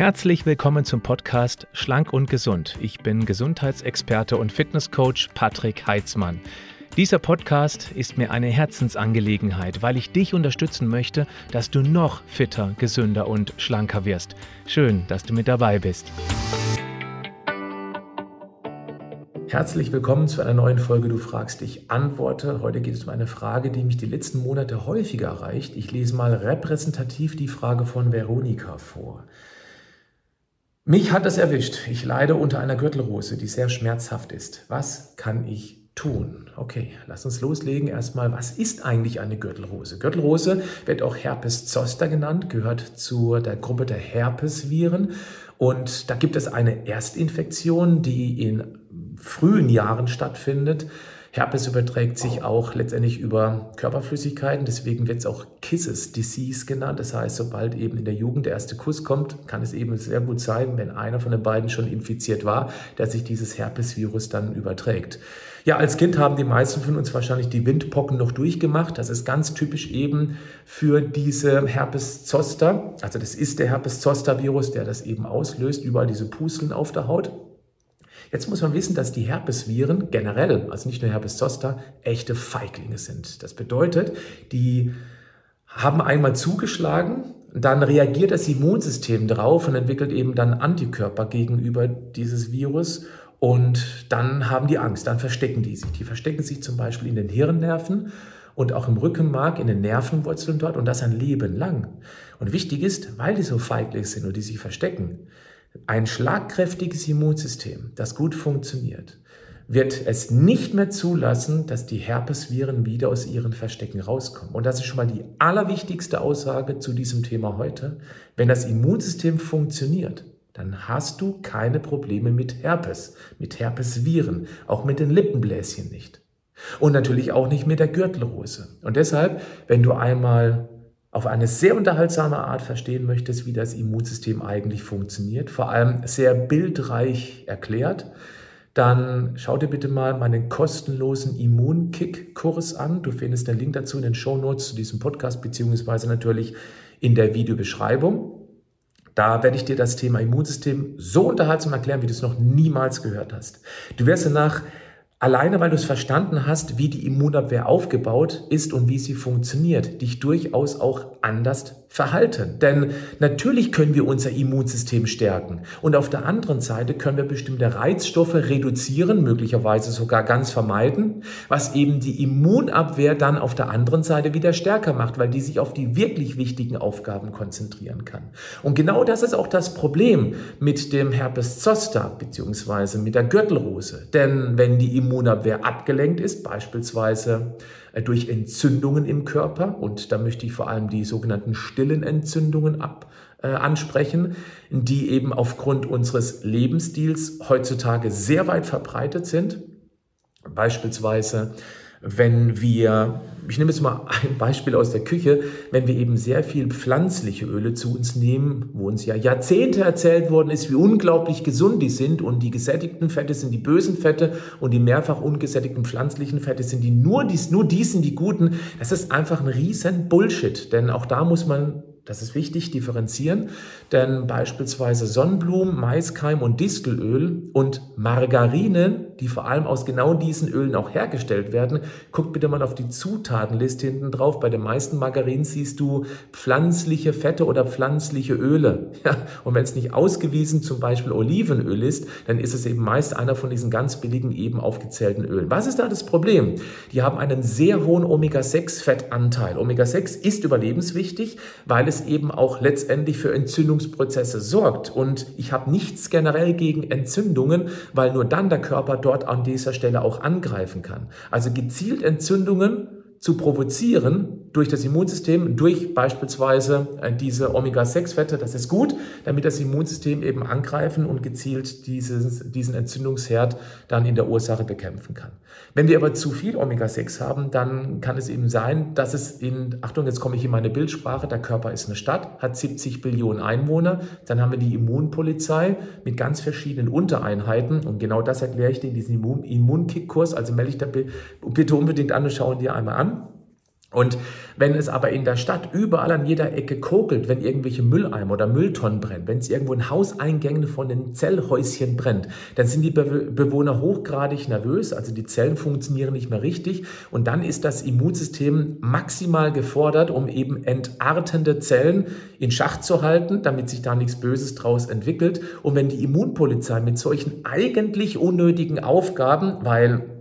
Herzlich willkommen zum Podcast Schlank und Gesund. Ich bin Gesundheitsexperte und Fitnesscoach Patrick Heitzmann. Dieser Podcast ist mir eine Herzensangelegenheit, weil ich dich unterstützen möchte, dass du noch fitter, gesünder und schlanker wirst. Schön, dass du mit dabei bist. Herzlich willkommen zu einer neuen Folge Du fragst, ich antworte. Heute geht es um eine Frage, die mich die letzten Monate häufiger erreicht. Ich lese mal repräsentativ die Frage von Veronika vor. Mich hat es erwischt. Ich leide unter einer Gürtelrose, die sehr schmerzhaft ist. Was kann ich tun? Okay, lass uns loslegen. Erstmal, was ist eigentlich eine Gürtelrose? Gürtelrose wird auch Herpes zoster genannt, gehört zu der Gruppe der Herpesviren. Und da gibt es eine Erstinfektion, die in frühen Jahren stattfindet. Herpes überträgt sich auch letztendlich über Körperflüssigkeiten, deswegen wird es auch Kisses Disease genannt. Das heißt, sobald eben in der Jugend der erste Kuss kommt, kann es eben sehr gut sein, wenn einer von den beiden schon infiziert war, dass sich dieses Herpesvirus dann überträgt. Ja, als Kind haben die meisten von uns wahrscheinlich die Windpocken noch durchgemacht. Das ist ganz typisch eben für diese Herpes zoster. Also das ist der Herpes zoster Virus, der das eben auslöst, überall diese Pusteln auf der Haut. Jetzt muss man wissen, dass die Herpesviren generell, also nicht nur Herpes zoster, echte Feiglinge sind. Das bedeutet, die haben einmal zugeschlagen, dann reagiert das Immunsystem drauf und entwickelt eben dann Antikörper gegenüber dieses Virus und dann haben die Angst, dann verstecken die sich. Die verstecken sich zum Beispiel in den Hirnnerven und auch im Rückenmark, in den Nervenwurzeln dort und das ein Leben lang. Und wichtig ist, weil die so feiglich sind und die sich verstecken, ein schlagkräftiges Immunsystem, das gut funktioniert, wird es nicht mehr zulassen, dass die Herpesviren wieder aus ihren Verstecken rauskommen. Und das ist schon mal die allerwichtigste Aussage zu diesem Thema heute. Wenn das Immunsystem funktioniert, dann hast du keine Probleme mit Herpes, mit Herpesviren, auch mit den Lippenbläschen nicht. Und natürlich auch nicht mit der Gürtelrose. Und deshalb, wenn du einmal auf eine sehr unterhaltsame Art verstehen möchtest, wie das Immunsystem eigentlich funktioniert, vor allem sehr bildreich erklärt, dann schau dir bitte mal meinen kostenlosen Immunkick-Kurs an. Du findest den Link dazu in den Show Notes zu diesem Podcast, beziehungsweise natürlich in der Videobeschreibung. Da werde ich dir das Thema Immunsystem so unterhaltsam erklären, wie du es noch niemals gehört hast. Du wirst danach Alleine weil du es verstanden hast, wie die Immunabwehr aufgebaut ist und wie sie funktioniert, dich durchaus auch anders verhalten. Denn natürlich können wir unser Immunsystem stärken und auf der anderen Seite können wir bestimmte Reizstoffe reduzieren, möglicherweise sogar ganz vermeiden, was eben die Immunabwehr dann auf der anderen Seite wieder stärker macht, weil die sich auf die wirklich wichtigen Aufgaben konzentrieren kann. Und genau das ist auch das Problem mit dem Herpes zoster beziehungsweise mit der Gürtelrose. Denn wenn die Immunabwehr abgelenkt ist, beispielsweise äh, durch Entzündungen im Körper, und da möchte ich vor allem die sogenannten stillen Entzündungen ab, äh, ansprechen, die eben aufgrund unseres Lebensstils heutzutage sehr weit verbreitet sind. Beispielsweise wenn wir, ich nehme jetzt mal ein Beispiel aus der Küche, wenn wir eben sehr viel pflanzliche Öle zu uns nehmen, wo uns ja Jahrzehnte erzählt worden ist, wie unglaublich gesund die sind und die gesättigten Fette sind die bösen Fette und die mehrfach ungesättigten pflanzlichen Fette sind die nur, dies, nur die sind die guten, das ist einfach ein riesen Bullshit, denn auch da muss man das ist wichtig, differenzieren, denn beispielsweise Sonnenblumen, Maiskeim und Distelöl und Margarinen, die vor allem aus genau diesen Ölen auch hergestellt werden, guckt bitte mal auf die Zutatenliste hinten drauf. Bei den meisten Margarinen siehst du pflanzliche Fette oder pflanzliche Öle. Ja, und wenn es nicht ausgewiesen zum Beispiel Olivenöl ist, dann ist es eben meist einer von diesen ganz billigen eben aufgezählten Ölen. Was ist da das Problem? Die haben einen sehr hohen Omega-6-Fettanteil. Omega-6 ist überlebenswichtig, weil es eben auch letztendlich für Entzündungsprozesse sorgt. Und ich habe nichts generell gegen Entzündungen, weil nur dann der Körper dort an dieser Stelle auch angreifen kann. Also gezielt Entzündungen zu provozieren durch das Immunsystem, durch beispielsweise äh, diese Omega-6-Fette, das ist gut, damit das Immunsystem eben angreifen und gezielt dieses, diesen Entzündungsherd dann in der Ursache bekämpfen kann. Wenn wir aber zu viel Omega-6 haben, dann kann es eben sein, dass es in, Achtung, jetzt komme ich in meine Bildsprache, der Körper ist eine Stadt, hat 70 Billionen Einwohner, dann haben wir die Immunpolizei mit ganz verschiedenen Untereinheiten und genau das erkläre ich dir in diesem Immun Immunkick-Kurs, also melde ich da bitte unbedingt an und schauen dir einmal an. Und Wenn es aber in der Stadt überall an jeder Ecke kokelt, wenn irgendwelche Mülleimer oder Mülltonnen brennen, wenn es irgendwo in Hauseingängen von den Zellhäuschen brennt, dann sind die Be Bewohner hochgradig nervös, also die Zellen funktionieren nicht mehr richtig und dann ist das Immunsystem maximal gefordert, um eben entartende Zellen in Schach zu halten, damit sich da nichts Böses draus entwickelt. Und wenn die Immunpolizei mit solchen eigentlich unnötigen Aufgaben, weil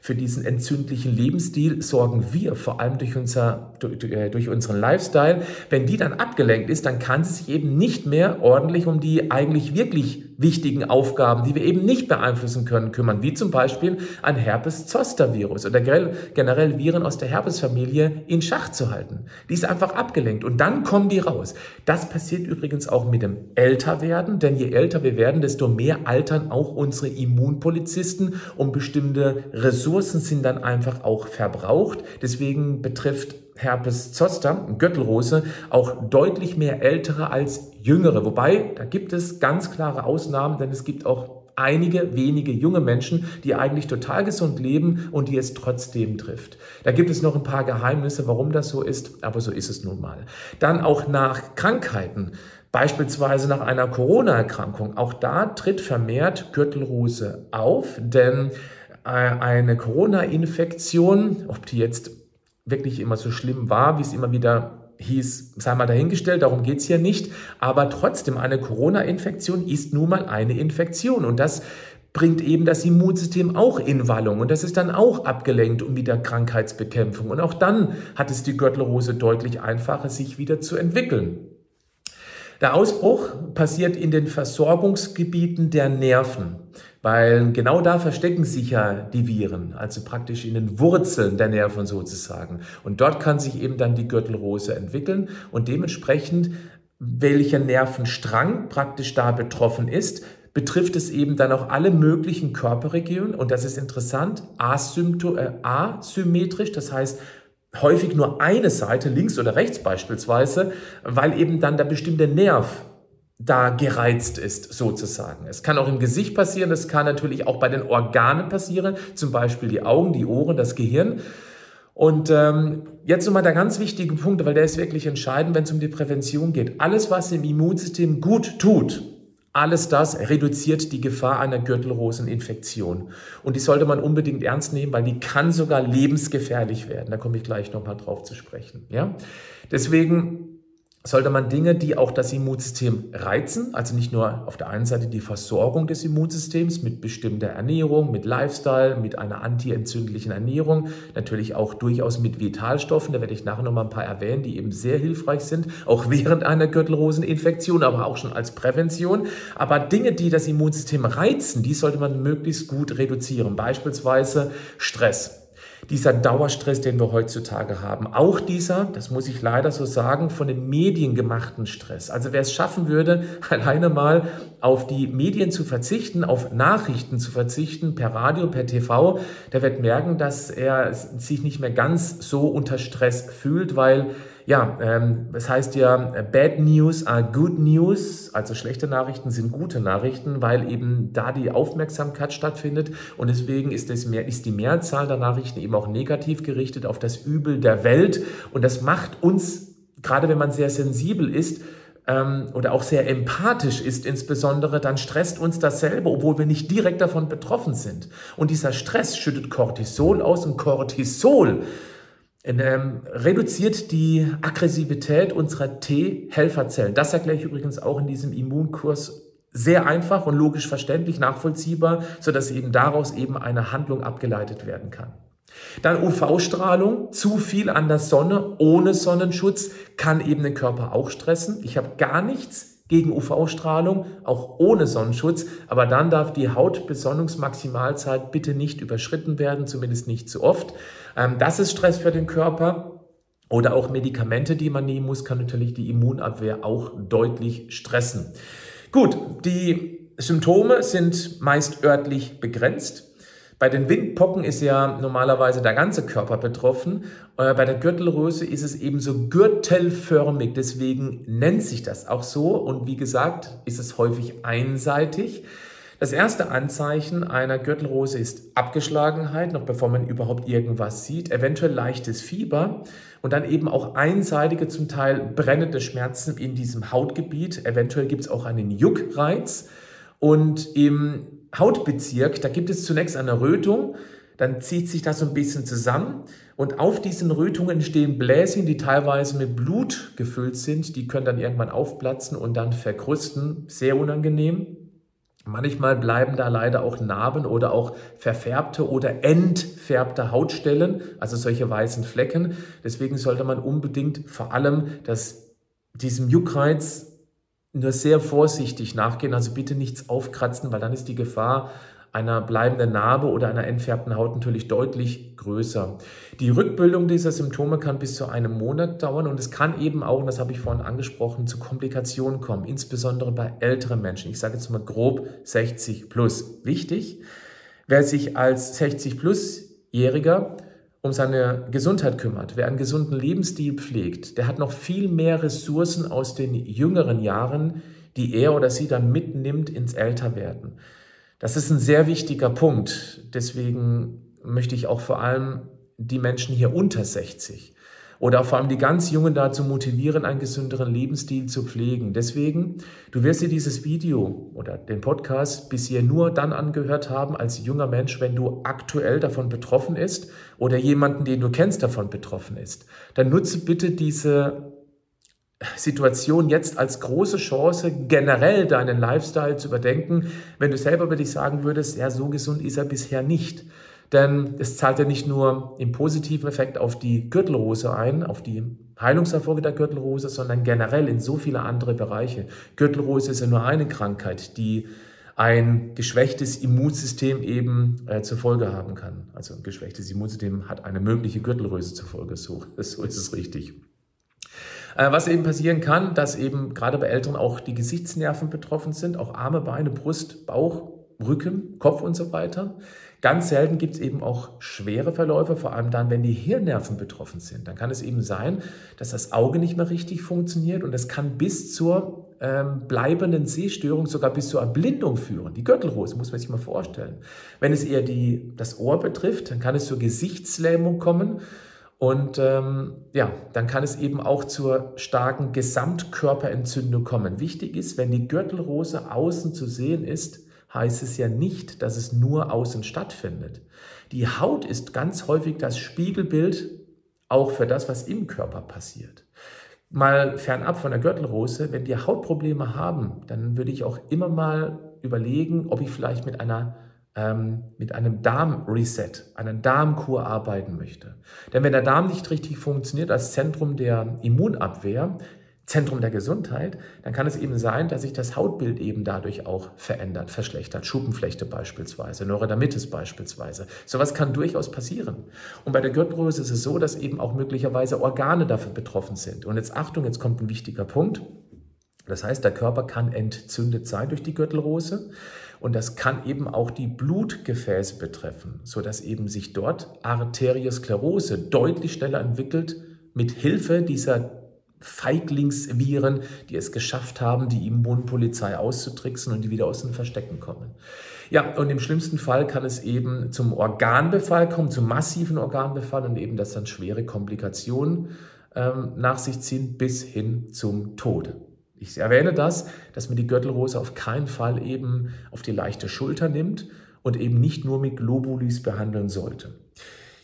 für diesen entzündlichen Lebensstil sorgen wir vor allem durch, unser, äh, durch unseren Lifestyle. Wenn die dann abgelenkt ist, dann kann sie sich eben nicht mehr ordentlich um die eigentlich wirklich wichtigen Aufgaben, die wir eben nicht beeinflussen können, kümmern, wie zum Beispiel ein Herpes-Zoster-Virus oder generell Viren aus der Herpesfamilie in Schach zu halten. Die ist einfach abgelenkt und dann kommen die raus. Das passiert übrigens auch mit dem Älterwerden, denn je älter wir werden, desto mehr altern auch unsere Immunpolizisten und bestimmte Ressourcen sind dann einfach auch verbraucht. Deswegen betrifft Herpes zoster, Gürtelrose, auch deutlich mehr ältere als jüngere. Wobei, da gibt es ganz klare Ausnahmen, denn es gibt auch einige wenige junge Menschen, die eigentlich total gesund leben und die es trotzdem trifft. Da gibt es noch ein paar Geheimnisse, warum das so ist, aber so ist es nun mal. Dann auch nach Krankheiten. Beispielsweise nach einer Corona-Erkrankung. Auch da tritt vermehrt Gürtelrose auf, denn äh, eine Corona-Infektion, ob die jetzt wirklich immer so schlimm war, wie es immer wieder hieß, sei mal dahingestellt, darum geht's hier nicht. Aber trotzdem, eine Corona-Infektion ist nun mal eine Infektion. Und das bringt eben das Immunsystem auch in Wallung. Und das ist dann auch abgelenkt um wieder Krankheitsbekämpfung. Und auch dann hat es die Gürtelrose deutlich einfacher, sich wieder zu entwickeln. Der Ausbruch passiert in den Versorgungsgebieten der Nerven. Weil genau da verstecken sich ja die Viren, also praktisch in den Wurzeln der Nerven sozusagen. Und dort kann sich eben dann die Gürtelrose entwickeln und dementsprechend, welcher Nervenstrang praktisch da betroffen ist, betrifft es eben dann auch alle möglichen Körperregionen und das ist interessant, äh, asymmetrisch, das heißt häufig nur eine Seite, links oder rechts beispielsweise, weil eben dann der bestimmte Nerv da gereizt ist, sozusagen. Es kann auch im Gesicht passieren, es kann natürlich auch bei den Organen passieren, zum Beispiel die Augen, die Ohren, das Gehirn. Und ähm, jetzt nochmal der ganz wichtige Punkt, weil der ist wirklich entscheidend, wenn es um die Prävention geht. Alles, was im Immunsystem gut tut, alles das reduziert die Gefahr einer Gürtelroseninfektion. Und die sollte man unbedingt ernst nehmen, weil die kann sogar lebensgefährlich werden. Da komme ich gleich nochmal drauf zu sprechen. Ja? Deswegen sollte man Dinge, die auch das Immunsystem reizen, also nicht nur auf der einen Seite die Versorgung des Immunsystems mit bestimmter Ernährung, mit Lifestyle, mit einer antientzündlichen Ernährung, natürlich auch durchaus mit Vitalstoffen, da werde ich nachher noch mal ein paar erwähnen, die eben sehr hilfreich sind, auch während einer Gürtelroseninfektion, aber auch schon als Prävention. Aber Dinge, die das Immunsystem reizen, die sollte man möglichst gut reduzieren, beispielsweise Stress dieser Dauerstress, den wir heutzutage haben. Auch dieser, das muss ich leider so sagen, von den Medien gemachten Stress. Also wer es schaffen würde, alleine mal auf die Medien zu verzichten, auf Nachrichten zu verzichten, per Radio, per TV, der wird merken, dass er sich nicht mehr ganz so unter Stress fühlt, weil ja, ähm, das heißt ja, Bad News are good news, also schlechte Nachrichten sind gute Nachrichten, weil eben da die Aufmerksamkeit stattfindet und deswegen ist, es mehr, ist die Mehrzahl der Nachrichten eben auch negativ gerichtet auf das Übel der Welt und das macht uns, gerade wenn man sehr sensibel ist, ähm, oder auch sehr empathisch ist insbesondere, dann stresst uns dasselbe, obwohl wir nicht direkt davon betroffen sind. Und dieser Stress schüttet Cortisol aus und Cortisol ähm, reduziert die Aggressivität unserer T-Helferzellen. Das erkläre ich übrigens auch in diesem Immunkurs sehr einfach und logisch verständlich, nachvollziehbar, sodass eben daraus eben eine Handlung abgeleitet werden kann. Dann UV-Strahlung, zu viel an der Sonne ohne Sonnenschutz kann eben den Körper auch stressen. Ich habe gar nichts gegen UV-Strahlung, auch ohne Sonnenschutz. Aber dann darf die Hautbesonnungsmaximalzeit bitte nicht überschritten werden, zumindest nicht zu oft. Ähm, das ist Stress für den Körper. Oder auch Medikamente, die man nehmen muss, kann natürlich die Immunabwehr auch deutlich stressen. Gut, die Symptome sind meist örtlich begrenzt. Bei den Windpocken ist ja normalerweise der ganze Körper betroffen. Äh, bei der Gürtelröse ist es eben so gürtelförmig. Deswegen nennt sich das auch so. Und wie gesagt, ist es häufig einseitig. Das erste Anzeichen einer Gürtelrose ist Abgeschlagenheit, noch bevor man überhaupt irgendwas sieht, eventuell leichtes Fieber und dann eben auch einseitige, zum Teil brennende Schmerzen in diesem Hautgebiet. Eventuell gibt es auch einen Juckreiz und im Hautbezirk, da gibt es zunächst eine Rötung, dann zieht sich das so ein bisschen zusammen und auf diesen Rötungen entstehen Bläschen, die teilweise mit Blut gefüllt sind. Die können dann irgendwann aufplatzen und dann verkrüsten. Sehr unangenehm. Manchmal bleiben da leider auch Narben oder auch verfärbte oder entfärbte Hautstellen, also solche weißen Flecken. Deswegen sollte man unbedingt vor allem das, diesem Juckreiz nur sehr vorsichtig nachgehen. Also bitte nichts aufkratzen, weil dann ist die Gefahr einer bleibenden Narbe oder einer entfärbten Haut natürlich deutlich größer. Die Rückbildung dieser Symptome kann bis zu einem Monat dauern und es kann eben auch, und das habe ich vorhin angesprochen, zu Komplikationen kommen, insbesondere bei älteren Menschen. Ich sage jetzt mal grob 60 plus. Wichtig, wer sich als 60 plus-Jähriger um seine Gesundheit kümmert, wer einen gesunden Lebensstil pflegt, der hat noch viel mehr Ressourcen aus den jüngeren Jahren, die er oder sie dann mitnimmt ins Älterwerden. Das ist ein sehr wichtiger Punkt. Deswegen möchte ich auch vor allem die Menschen hier unter 60 oder vor allem die ganz Jungen dazu motivieren, einen gesünderen Lebensstil zu pflegen. Deswegen, du wirst dir dieses Video oder den Podcast bisher nur dann angehört haben als junger Mensch, wenn du aktuell davon betroffen ist oder jemanden, den du kennst, davon betroffen ist. Dann nutze bitte diese Situation jetzt als große Chance, generell deinen Lifestyle zu überdenken, wenn du selber über dich sagen würdest, ja, so gesund ist er bisher nicht. Denn es zahlt ja nicht nur im positiven Effekt auf die Gürtelrose ein, auf die Heilungserfolge der Gürtelrose, sondern generell in so viele andere Bereiche. Gürtelrose ist ja nur eine Krankheit, die ein geschwächtes Immunsystem eben äh, zur Folge haben kann. Also ein geschwächtes Immunsystem hat eine mögliche Gürtelrose zur Folge. So, so ist es richtig. Äh, was eben passieren kann, dass eben gerade bei Älteren auch die Gesichtsnerven betroffen sind, auch Arme, Beine, Brust, Bauch, Rücken, Kopf und so weiter. Ganz selten gibt es eben auch schwere Verläufe, vor allem dann, wenn die Hirnnerven betroffen sind. Dann kann es eben sein, dass das Auge nicht mehr richtig funktioniert und das kann bis zur ähm, bleibenden Sehstörung, sogar bis zur Erblindung führen. Die Gürtelrose muss man sich mal vorstellen. Wenn es eher die, das Ohr betrifft, dann kann es zur Gesichtslähmung kommen. Und ähm, ja, dann kann es eben auch zur starken Gesamtkörperentzündung kommen. Wichtig ist, wenn die Gürtelrose außen zu sehen ist, heißt es ja nicht, dass es nur außen stattfindet. Die Haut ist ganz häufig das Spiegelbild auch für das, was im Körper passiert. Mal fernab von der Gürtelrose, wenn wir Hautprobleme haben, dann würde ich auch immer mal überlegen, ob ich vielleicht mit einer ähm, mit einem Darmreset, einer Darmkur arbeiten möchte. Denn wenn der Darm nicht richtig funktioniert als Zentrum der Immunabwehr, Zentrum der Gesundheit, dann kann es eben sein, dass sich das Hautbild eben dadurch auch verändert, verschlechtert. Schuppenflechte beispielsweise, Neurodermitis beispielsweise. Sowas kann durchaus passieren. Und bei der Gürtelrose ist es so, dass eben auch möglicherweise Organe dafür betroffen sind. Und jetzt Achtung, jetzt kommt ein wichtiger Punkt. Das heißt, der Körper kann entzündet sein durch die Gürtelrose. Und das kann eben auch die Blutgefäße betreffen, sodass eben sich dort Arteriosklerose deutlich schneller entwickelt mit Hilfe dieser Feiglingsviren, die es geschafft haben, die Immunpolizei auszutricksen und die wieder aus den Verstecken kommen. Ja, und im schlimmsten Fall kann es eben zum Organbefall kommen, zum massiven Organbefall und eben das dann schwere Komplikationen ähm, nach sich ziehen bis hin zum Tode. Ich erwähne das, dass man die Gürtelrose auf keinen Fall eben auf die leichte Schulter nimmt und eben nicht nur mit Globulis behandeln sollte.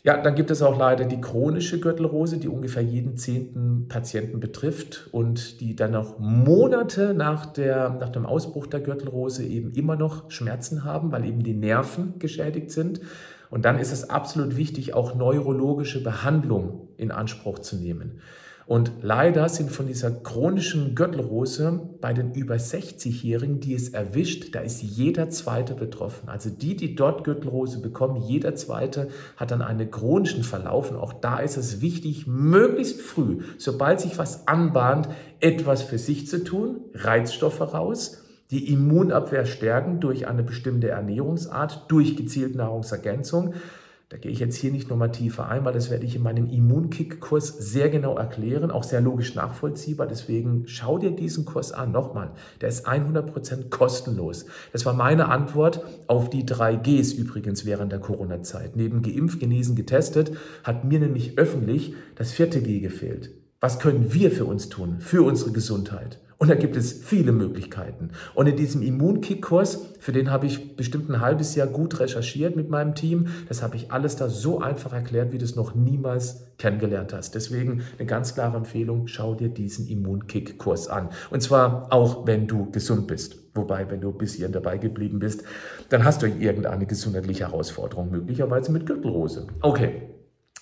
Ja, dann gibt es auch leider die chronische Gürtelrose, die ungefähr jeden zehnten Patienten betrifft und die dann noch Monate nach, der, nach dem Ausbruch der Gürtelrose eben immer noch Schmerzen haben, weil eben die Nerven geschädigt sind. Und dann ist es absolut wichtig, auch neurologische Behandlung in Anspruch zu nehmen. Und leider sind von dieser chronischen Gürtelrose bei den über 60-Jährigen, die es erwischt, da ist jeder zweite betroffen. Also die, die dort Gürtelrose bekommen, jeder zweite hat dann einen chronischen Verlauf. Und auch da ist es wichtig, möglichst früh, sobald sich was anbahnt, etwas für sich zu tun, Reizstoffe raus, die Immunabwehr stärken durch eine bestimmte Ernährungsart, durch gezielte Nahrungsergänzung Da gehe ich jetzt hier nicht nochmal tiefer ein, weil das werde ich in meinem Immunkick-Kurs sehr genau erklären, auch sehr logisch nachvollziehbar. Deswegen schau dir diesen Kurs an. Nochmal, der ist 100% kostenlos. Das war meine Antwort auf die drei Gs übrigens während der Corona-Zeit. Neben geimpft, genesen, getestet hat mir nämlich öffentlich das vierte G gefehlt. Was können wir für uns tun, für unsere Gesundheit? Und da gibt es viele Möglichkeiten. Und in diesem Immunkick-Kurs, für den habe ich bestimmt ein halbes Jahr gut recherchiert mit meinem Team, das habe ich alles da so einfach erklärt, wie du es noch niemals kennengelernt hast. Deswegen eine ganz klare Empfehlung, schau dir diesen Immunkick-Kurs an. Und zwar auch, wenn du gesund bist. Wobei, wenn du bis hierhin dabei geblieben bist, dann hast du irgendeine gesundheitliche Herausforderung, möglicherweise mit Gürtelrose. Okay,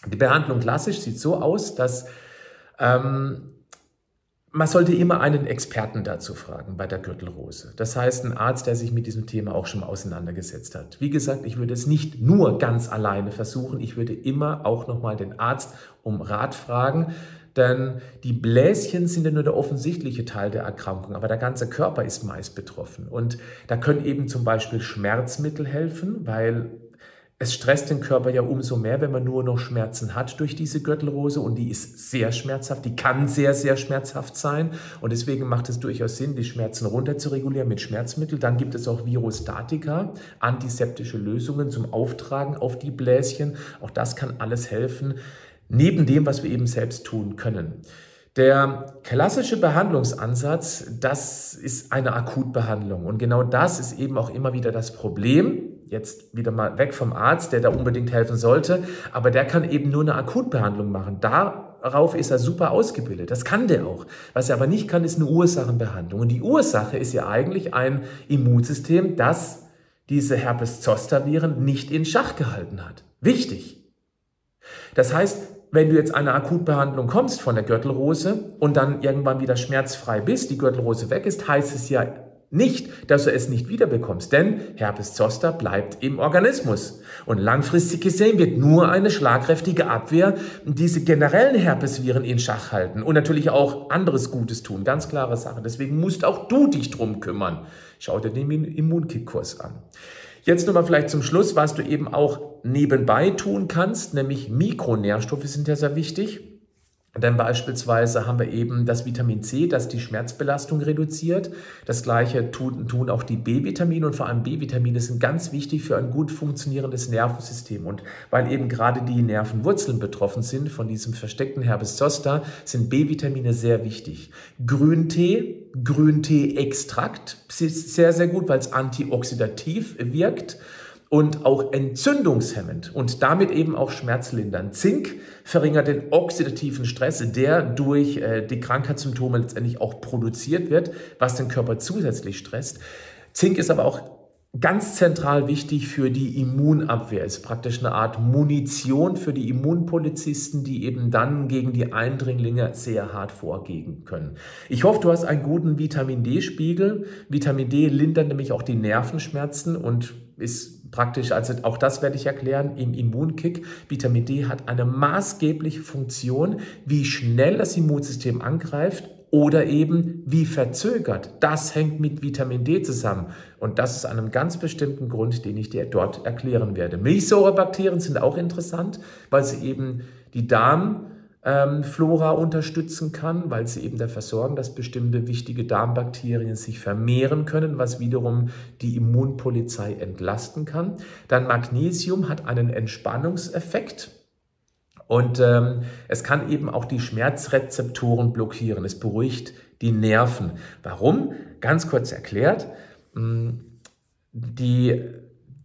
die Behandlung klassisch sieht so aus, dass ähm, man sollte immer einen Experten dazu fragen bei der Gürtelrose. Das heißt, ein Arzt, der sich mit diesem Thema auch schon mal auseinandergesetzt hat. Wie gesagt, ich würde es nicht nur ganz alleine versuchen. Ich würde immer auch nochmal den Arzt um Rat fragen. Denn die Bläschen sind ja nur der offensichtliche Teil der Erkrankung, aber der ganze Körper ist meist betroffen. Und da können eben zum Beispiel Schmerzmittel helfen, weil es stresst den Körper ja umso mehr, wenn man nur noch Schmerzen hat durch diese Gürtelrose und die ist sehr schmerzhaft, die kann sehr, sehr schmerzhaft sein und deswegen macht es durchaus Sinn, die Schmerzen runter zu regulieren mit Schmerzmitteln. Dann gibt es auch Virostatika, antiseptische Lösungen zum Auftragen auf die Bläschen. Auch das kann alles helfen, neben dem, was wir eben selbst tun können. Der klassische Behandlungsansatz, das ist eine Akutbehandlung. Und genau das ist eben auch immer wieder das Problem. Jetzt wieder mal weg vom Arzt, der da unbedingt helfen sollte. Aber der kann eben nur eine Akutbehandlung machen. Darauf ist er super ausgebildet. Das kann der auch. Was er aber nicht kann, ist eine Ursachenbehandlung. Und die Ursache ist ja eigentlich ein Immunsystem, das diese Herpes-Zoster-Viren nicht in Schach gehalten hat. Wichtig. Das heißt, wenn du jetzt eine Akutbehandlung kommst von der Gürtelrose und dann irgendwann wieder schmerzfrei bist, die Gürtelrose weg ist, heißt es ja nicht, dass du es nicht wiederbekommst, denn Herpes zoster bleibt im Organismus. Und langfristig gesehen wird nur eine schlagkräftige Abwehr diese generellen Herpesviren in Schach halten und natürlich auch anderes Gutes tun. Ganz klare Sache. Deswegen musst auch du dich drum kümmern. Schau dir den Immunkick-Kurs an. Jetzt nochmal vielleicht zum Schluss, was du eben auch nebenbei tun kannst, nämlich Mikronährstoffe sind ja sehr wichtig. Denn beispielsweise haben wir eben das Vitamin C, das die Schmerzbelastung reduziert. Das gleiche tun, tun auch die B-Vitamine und vor allem B-Vitamine sind ganz wichtig für ein gut funktionierendes Nervensystem. Und weil eben gerade die Nervenwurzeln betroffen sind von diesem versteckten Herpes zoster, sind B-Vitamine sehr wichtig. Grüntee, Grüntee-Extrakt ist sehr, sehr gut, weil es antioxidativ wirkt und auch entzündungshemmend und damit eben auch schmerzlindernd. Zink verringert den oxidativen Stress, der durch äh, die Krankheitssymptome letztendlich auch produziert wird, was den Körper zusätzlich stresst. Zink ist aber auch ganz zentral wichtig für die Immunabwehr. Ist praktisch eine Art Munition für die Immunpolizisten, die eben dann gegen die Eindringlinge sehr hart vorgehen können. Ich hoffe, du hast einen guten Vitamin D-Spiegel. Vitamin D lindert nämlich auch die Nervenschmerzen und ist praktisch, also auch das werde ich erklären, im Immunkick. Vitamin D hat eine maßgebliche Funktion, wie schnell das Immunsystem angreift oder eben wie verzögert. Das hängt mit Vitamin D zusammen. Und das ist einem ganz bestimmten Grund, den ich dir dort erklären werde. Milchsäurebakterien sind auch interessant, weil sie eben die Darm ähm, Flora unterstützen kann, weil sie eben dafür sorgen, dass bestimmte wichtige Darmbakterien sich vermehren können, was wiederum die Immunpolizei entlasten kann. Dann Magnesium hat einen Entspannungseffekt. Und ähm, es kann eben auch die Schmerzrezeptoren blockieren. Es beruhigt die Nerven. Warum? Ganz kurz erklärt. Hm, die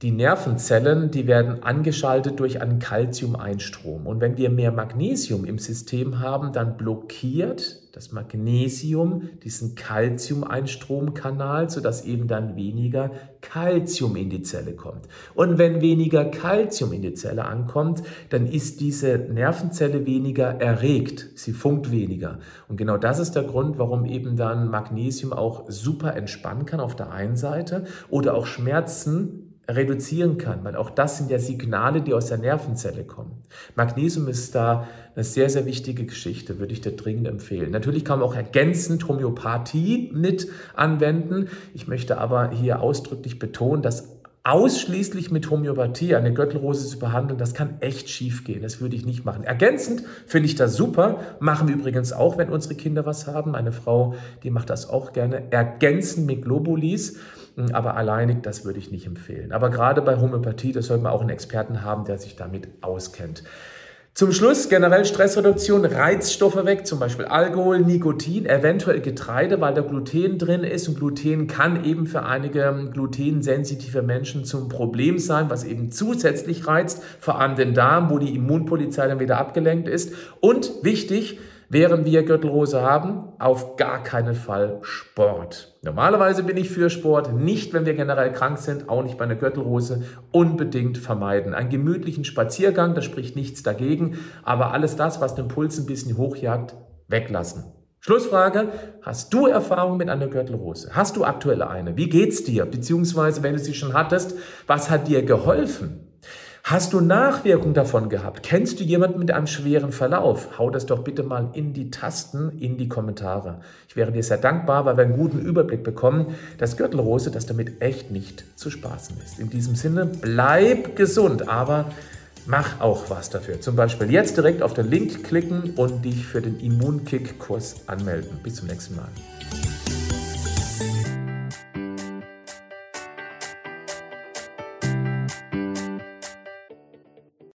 die Nervenzellen, die werden angeschaltet durch einen Calcium-Einstrom. Und wenn wir mehr Magnesium im System haben, dann blockiert das Magnesium diesen Calcium-Einstromkanal, sodass eben dann weniger Calcium in die Zelle kommt. Und wenn weniger Calcium in die Zelle ankommt, dann ist diese Nervenzelle weniger erregt. Sie funkt weniger. Und genau das ist der Grund, warum eben dann Magnesium auch super entspannen kann auf der einen Seite oder auch Schmerzen reduzieren kann, weil auch das sind ja Signale, die aus der Nervenzelle kommen. Magnesium ist da eine sehr, sehr wichtige Geschichte, würde ich dir dringend empfehlen. Natürlich kann man auch ergänzend Homöopathie mit anwenden. Ich möchte aber hier ausdrücklich betonen, dass ausschließlich mit Homöopathie eine Gürtelrose zu behandeln, das kann echt schief gehen. Das würde ich nicht machen. Ergänzend finde ich das super. Machen wir übrigens auch, wenn unsere Kinder was haben. Meine Frau, die macht das auch gerne. Ergänzen mit Globulis. Aber alleinig, das würde ich nicht empfehlen. Aber gerade bei Homöopathie, das sollte man auch einen Experten haben, der sich damit auskennt. Zum Schluss generell Stressreduktion, Reizstoffe weg, zum Beispiel Alkohol, Nikotin, eventuell Getreide, weil da Gluten drin ist und Gluten kann eben für einige glutensensitive Menschen zum Problem sein, was eben zusätzlich reizt, vor allem den Darm, wo die Immunpolizei dann wieder abgelenkt ist. Und wichtig, Während wir Gürtelrose haben, auf gar keinen Fall Sport. Normalerweise bin ich für Sport, nicht wenn wir generell krank sind, auch nicht bei einer Gürtelrose, unbedingt vermeiden. Einen gemütlichen Spaziergang, da spricht nichts dagegen, aber alles das, was den Puls ein bisschen hochjagt, weglassen. Schlussfrage, hast du Erfahrung mit einer Gürtelrose? Hast du aktuell eine? Wie geht's dir? Beziehungsweise, wenn du sie schon hattest, was hat dir geholfen? Hast du Nachwirkungen davon gehabt? Kennst du jemanden mit einem schweren Verlauf? Hau das doch bitte mal in die Tasten, in die Kommentare. Ich wäre dir sehr dankbar, weil wir einen guten Überblick bekommen, dass Gürtelrose, dass damit echt nicht zu spaßen ist. In diesem Sinne, bleib gesund, aber mach auch was dafür. Zum Beispiel jetzt direkt auf den Link klicken und dich für den Immunkick-Kurs anmelden. Bis zum nächsten Mal.